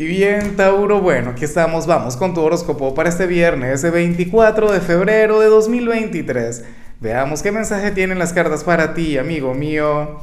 Y bien, Tauro, bueno, aquí estamos, vamos con tu horóscopo para este viernes, ese 24 de febrero de 2023. Veamos qué mensaje tienen las cartas para ti, amigo mío.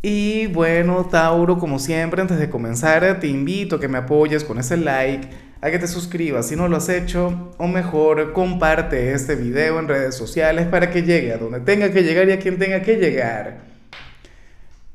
Y bueno, Tauro, como siempre, antes de comenzar, te invito a que me apoyes con ese like, a que te suscribas si no lo has hecho, o mejor, comparte este video en redes sociales para que llegue a donde tenga que llegar y a quien tenga que llegar.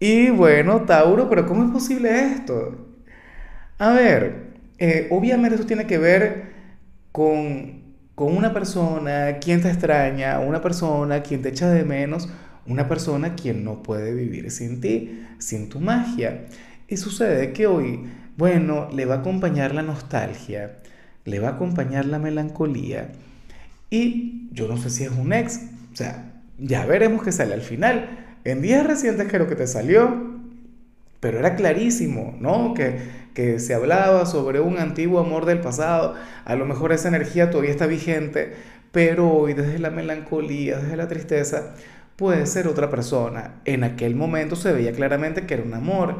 Y bueno, Tauro, pero ¿cómo es posible esto? A ver, eh, obviamente eso tiene que ver con, con una persona quien te extraña, una persona quien te echa de menos, una persona quien no puede vivir sin ti, sin tu magia. Y sucede que hoy, bueno, le va a acompañar la nostalgia, le va a acompañar la melancolía. Y yo no sé si es un ex, o sea, ya veremos qué sale al final. En días recientes creo que te salió, pero era clarísimo, ¿no? Que que se hablaba sobre un antiguo amor del pasado, a lo mejor esa energía todavía está vigente, pero hoy desde la melancolía, desde la tristeza, puede ser otra persona. En aquel momento se veía claramente que era un amor,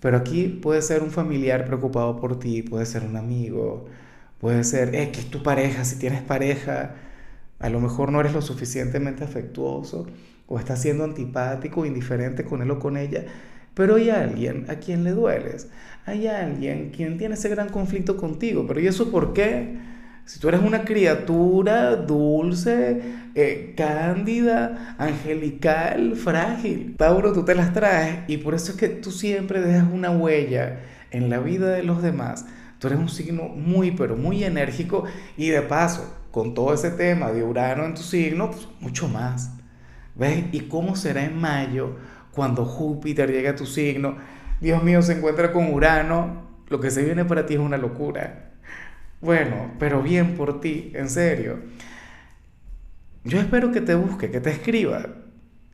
pero aquí puede ser un familiar preocupado por ti, puede ser un amigo, puede ser, es que es tu pareja, si tienes pareja, a lo mejor no eres lo suficientemente afectuoso o estás siendo antipático indiferente con él o con ella, pero hay alguien a quien le dueles, hay alguien quien tiene ese gran conflicto contigo, pero ¿y eso por qué? Si tú eres una criatura dulce, eh, cándida, angelical, frágil, Tauro, tú te las traes y por eso es que tú siempre dejas una huella en la vida de los demás. Tú eres un signo muy, pero muy enérgico y de paso, con todo ese tema de Urano en tu signo, pues mucho más. ¿Ves? ¿Y cómo será en mayo cuando Júpiter llegue a tu signo? Dios mío, se encuentra con Urano, lo que se viene para ti es una locura. Bueno, pero bien por ti, en serio. Yo espero que te busque, que te escriba,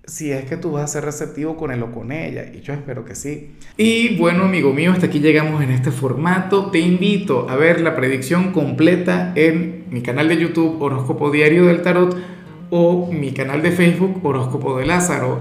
si es que tú vas a ser receptivo con él o con ella, y yo espero que sí. Y bueno, amigo mío, hasta aquí llegamos en este formato. Te invito a ver la predicción completa en mi canal de YouTube Horóscopo Diario del Tarot o mi canal de Facebook Horóscopo de Lázaro.